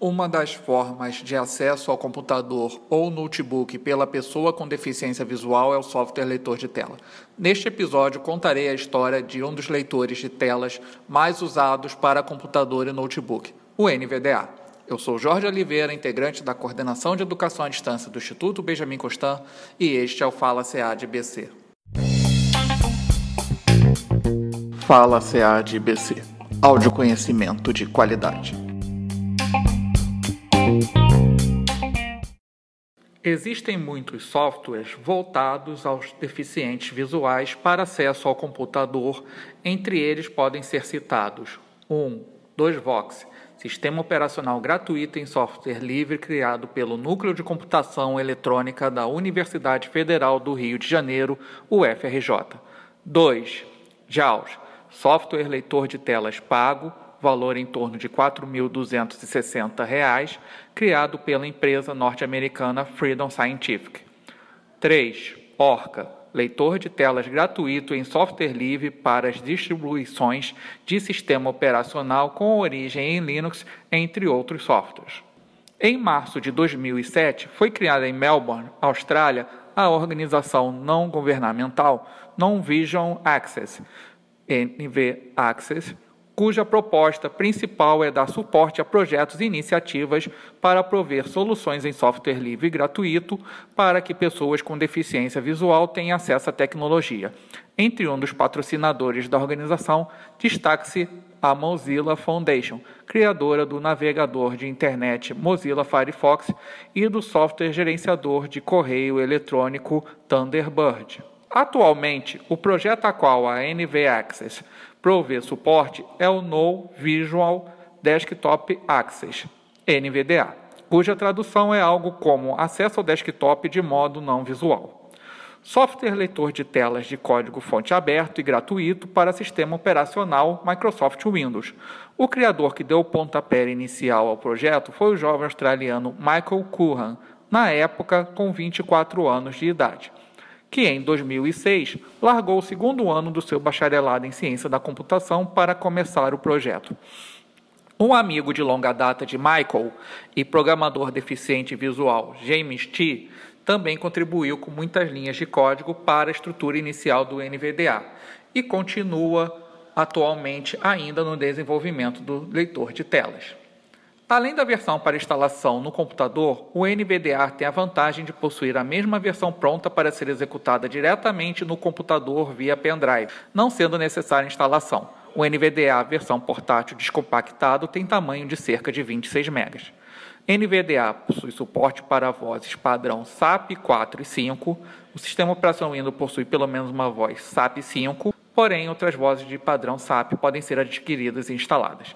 Uma das formas de acesso ao computador ou notebook pela pessoa com deficiência visual é o software leitor de tela. Neste episódio, contarei a história de um dos leitores de telas mais usados para computador e notebook, o NVDA. Eu sou Jorge Oliveira, integrante da Coordenação de Educação à Distância do Instituto Benjamin Constant, e este é o Fala de BC. Fala de BC. Áudio conhecimento de qualidade. Existem muitos softwares voltados aos deficientes visuais para acesso ao computador. Entre eles podem ser citados 1. 2Vox, sistema operacional gratuito em software livre criado pelo Núcleo de Computação Eletrônica da Universidade Federal do Rio de Janeiro, UFRJ. 2. JAWS, software leitor de telas pago valor em torno de R$ 4.260, criado pela empresa norte-americana Freedom Scientific. 3. Orca, leitor de telas gratuito em software livre para as distribuições de sistema operacional com origem em Linux, entre outros softwares. Em março de 2007, foi criada em Melbourne, Austrália, a organização não governamental Non-Vision Access, NV Access, cuja proposta principal é dar suporte a projetos e iniciativas para prover soluções em software livre e gratuito para que pessoas com deficiência visual tenham acesso à tecnologia. Entre um dos patrocinadores da organização, destaque-se a Mozilla Foundation, criadora do navegador de internet Mozilla Firefox e do software gerenciador de correio eletrônico Thunderbird. Atualmente, o projeto a qual a NV Access provê suporte é o No Visual Desktop Access, NVDA, cuja tradução é algo como acesso ao desktop de modo não visual. Software leitor de telas de código fonte aberto e gratuito para sistema operacional Microsoft Windows. O criador que deu o pontapé inicial ao projeto foi o jovem australiano Michael Curran, na época com 24 anos de idade que em 2006 largou o segundo ano do seu bacharelado em ciência da computação para começar o projeto. Um amigo de longa data de Michael e programador deficiente visual James T também contribuiu com muitas linhas de código para a estrutura inicial do NVDA e continua atualmente ainda no desenvolvimento do leitor de telas. Além da versão para instalação no computador, o NVDA tem a vantagem de possuir a mesma versão pronta para ser executada diretamente no computador via pendrive, não sendo necessária instalação. O NVDA versão portátil descompactado tem tamanho de cerca de 26 MB. NVDA possui suporte para vozes padrão SAP 4 e 5. O sistema operacional Windows possui pelo menos uma voz SAP 5, porém outras vozes de padrão SAP podem ser adquiridas e instaladas.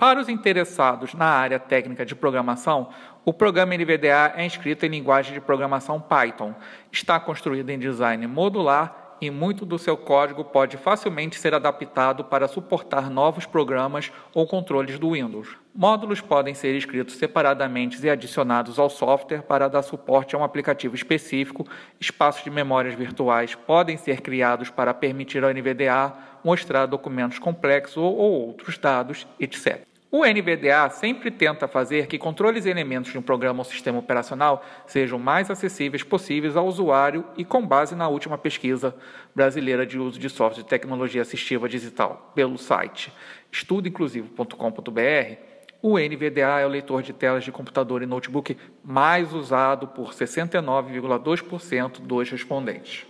Para os interessados na área técnica de programação, o programa NVDA é escrito em linguagem de programação Python. Está construído em design modular e muito do seu código pode facilmente ser adaptado para suportar novos programas ou controles do Windows. Módulos podem ser escritos separadamente e adicionados ao software para dar suporte a um aplicativo específico. Espaços de memórias virtuais podem ser criados para permitir ao NVDA mostrar documentos complexos ou outros dados, etc. O NVDA sempre tenta fazer que controles e elementos de um programa ou sistema operacional sejam mais acessíveis possíveis ao usuário e com base na última pesquisa brasileira de uso de software de tecnologia assistiva digital pelo site estudoinclusivo.com.br, o NVDA é o leitor de telas de computador e notebook mais usado por 69,2% dos respondentes.